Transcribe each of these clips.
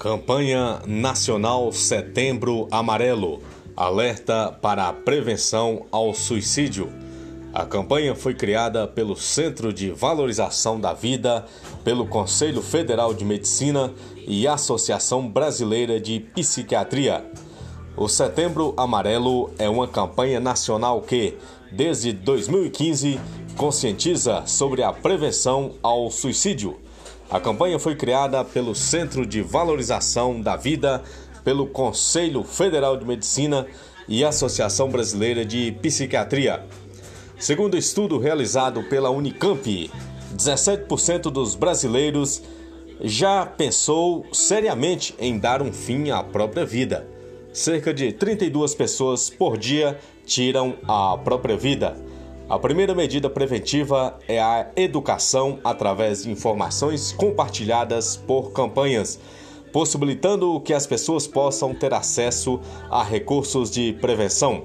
Campanha Nacional Setembro Amarelo alerta para a prevenção ao suicídio. A campanha foi criada pelo Centro de Valorização da Vida, pelo Conselho Federal de Medicina e Associação Brasileira de Psiquiatria. O Setembro Amarelo é uma campanha nacional que, desde 2015, conscientiza sobre a prevenção ao suicídio a campanha foi criada pelo Centro de Valorização da Vida, pelo Conselho Federal de Medicina e Associação Brasileira de Psiquiatria. Segundo estudo realizado pela Unicamp, 17% dos brasileiros já pensou seriamente em dar um fim à própria vida. Cerca de 32 pessoas por dia tiram a própria vida. A primeira medida preventiva é a educação através de informações compartilhadas por campanhas, possibilitando que as pessoas possam ter acesso a recursos de prevenção.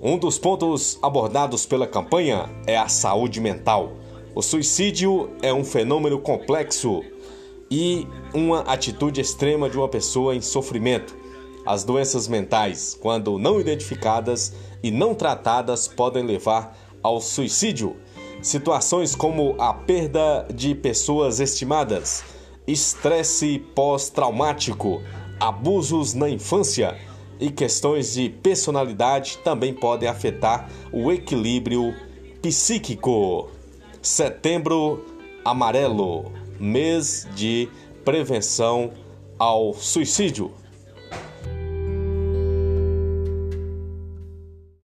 Um dos pontos abordados pela campanha é a saúde mental. O suicídio é um fenômeno complexo e uma atitude extrema de uma pessoa em sofrimento. As doenças mentais, quando não identificadas e não tratadas, podem levar ao suicídio, situações como a perda de pessoas estimadas, estresse pós-traumático, abusos na infância e questões de personalidade também podem afetar o equilíbrio psíquico. Setembro Amarelo mês de prevenção ao suicídio.